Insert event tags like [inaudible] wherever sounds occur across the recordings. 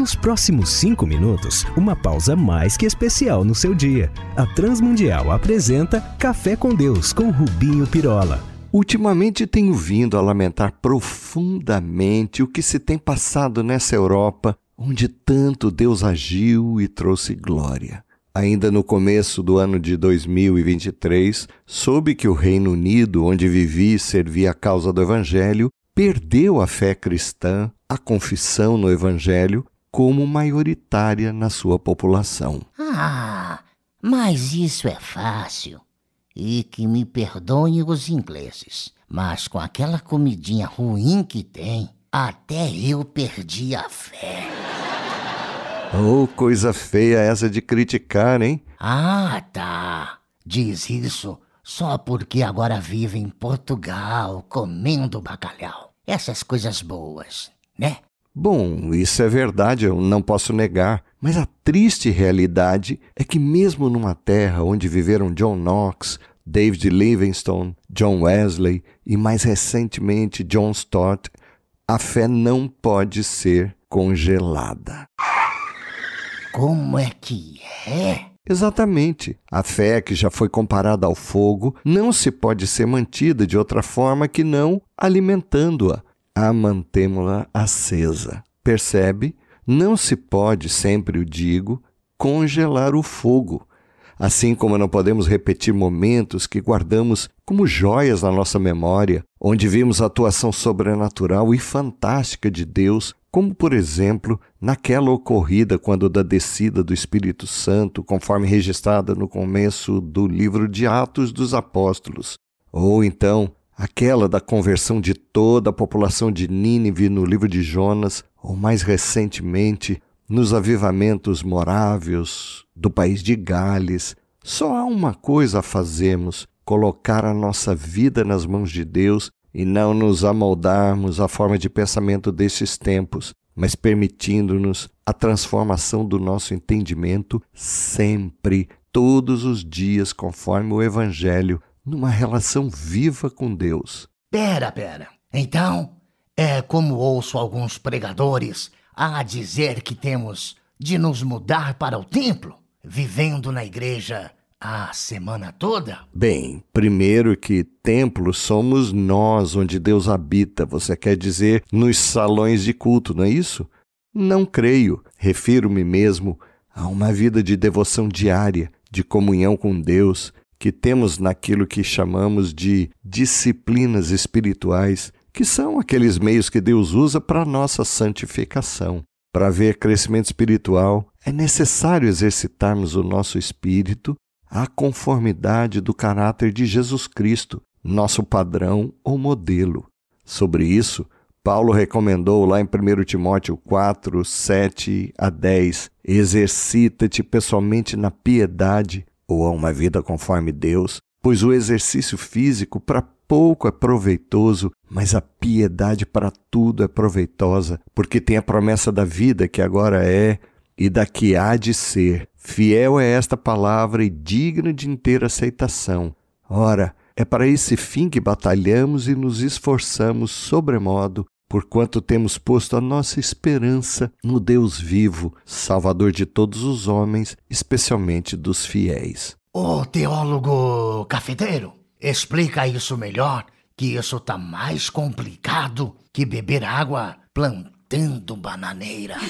Nos próximos cinco minutos, uma pausa mais que especial no seu dia. A Transmundial apresenta Café com Deus com Rubinho Pirola. Ultimamente tenho vindo a lamentar profundamente o que se tem passado nessa Europa, onde tanto Deus agiu e trouxe glória. Ainda no começo do ano de 2023, soube que o Reino Unido, onde vivi e servi a causa do Evangelho, perdeu a fé cristã, a confissão no Evangelho, como maioritária na sua população. Ah, mas isso é fácil. E que me perdoem os ingleses, mas com aquela comidinha ruim que tem, até eu perdi a fé. [laughs] Oh, coisa feia essa de criticar, hein? Ah, tá. Diz isso só porque agora vive em Portugal comendo bacalhau. Essas coisas boas, né? Bom, isso é verdade, eu não posso negar. Mas a triste realidade é que, mesmo numa terra onde viveram John Knox, David Livingstone, John Wesley e, mais recentemente, John Stott, a fé não pode ser congelada. Como é que é? Exatamente. A fé que já foi comparada ao fogo não se pode ser mantida de outra forma que não alimentando-a. A mantemos-la acesa. Percebe? Não se pode, sempre o digo, congelar o fogo. Assim como não podemos repetir momentos que guardamos como joias na nossa memória, onde vimos a atuação sobrenatural e fantástica de Deus como por exemplo naquela ocorrida quando da descida do Espírito Santo, conforme registrada no começo do livro de Atos dos Apóstolos, ou então aquela da conversão de toda a população de Nínive no livro de Jonas, ou mais recentemente nos avivamentos moráveis do país de Gales. Só há uma coisa a fazermos: colocar a nossa vida nas mãos de Deus e não nos amoldarmos à forma de pensamento desses tempos, mas permitindo-nos a transformação do nosso entendimento sempre, todos os dias, conforme o Evangelho, numa relação viva com Deus. Pera, pera. Então, é como ouço alguns pregadores a dizer que temos de nos mudar para o templo, vivendo na igreja a semana toda? Bem, primeiro que templo somos nós onde Deus habita. Você quer dizer nos salões de culto, não é isso? Não creio. Refiro-me mesmo a uma vida de devoção diária, de comunhão com Deus, que temos naquilo que chamamos de disciplinas espirituais, que são aqueles meios que Deus usa para a nossa santificação. Para haver crescimento espiritual, é necessário exercitarmos o nosso espírito à conformidade do caráter de Jesus Cristo, nosso padrão ou modelo. Sobre isso, Paulo recomendou lá em 1 Timóteo 4, 7 a 10: Exercita-te pessoalmente na piedade ou a uma vida conforme Deus, pois o exercício físico para pouco é proveitoso, mas a piedade para tudo é proveitosa, porque tem a promessa da vida que agora é e da que há de ser. Fiel é esta palavra e digna de inteira aceitação. Ora, é para esse fim que batalhamos e nos esforçamos sobremodo, porquanto temos posto a nossa esperança no Deus vivo, Salvador de todos os homens, especialmente dos fiéis. Ô teólogo cafeteiro, explica isso melhor, que isso tá mais complicado que beber água plantando bananeira. [laughs]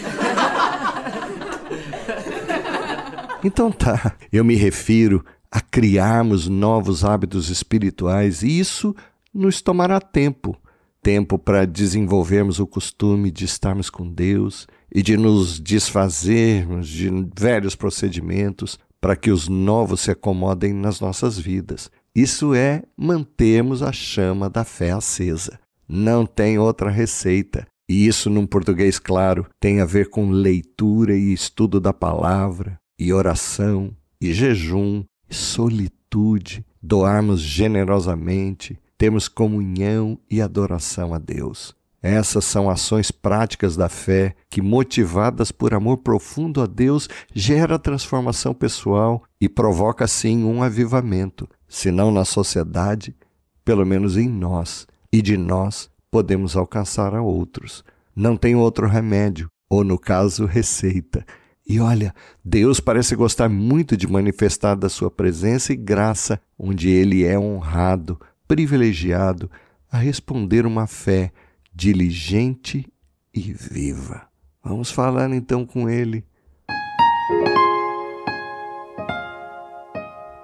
Então tá, eu me refiro a criarmos novos hábitos espirituais e isso nos tomará tempo tempo para desenvolvermos o costume de estarmos com Deus e de nos desfazermos de velhos procedimentos para que os novos se acomodem nas nossas vidas. Isso é mantermos a chama da fé acesa. Não tem outra receita. E isso, num português claro, tem a ver com leitura e estudo da palavra, e oração, e jejum, e solitude, doarmos generosamente, termos comunhão e adoração a Deus. Essas são ações práticas da fé que, motivadas por amor profundo a Deus, gera transformação pessoal e provoca assim um avivamento, se não na sociedade, pelo menos em nós, e de nós podemos alcançar a outros. Não tem outro remédio ou no caso, receita. E olha, Deus parece gostar muito de manifestar da sua presença e graça, onde ele é honrado, privilegiado a responder uma fé diligente e viva. Vamos falar então com ele.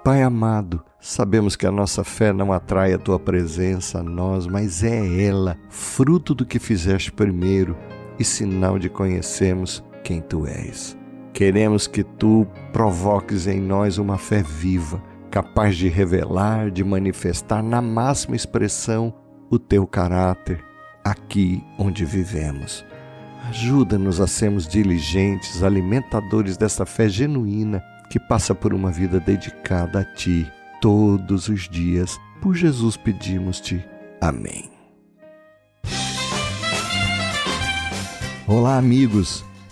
Pai amado, sabemos que a nossa fé não atrai a tua presença a nós, mas é ela, fruto do que fizeste primeiro e sinal de conhecermos quem tu és. Queremos que tu provoques em nós uma fé viva, capaz de revelar, de manifestar na máxima expressão o teu caráter aqui onde vivemos. Ajuda-nos a sermos diligentes, alimentadores dessa fé genuína que passa por uma vida dedicada a Ti todos os dias. Por Jesus pedimos-te. Amém. Olá, amigos.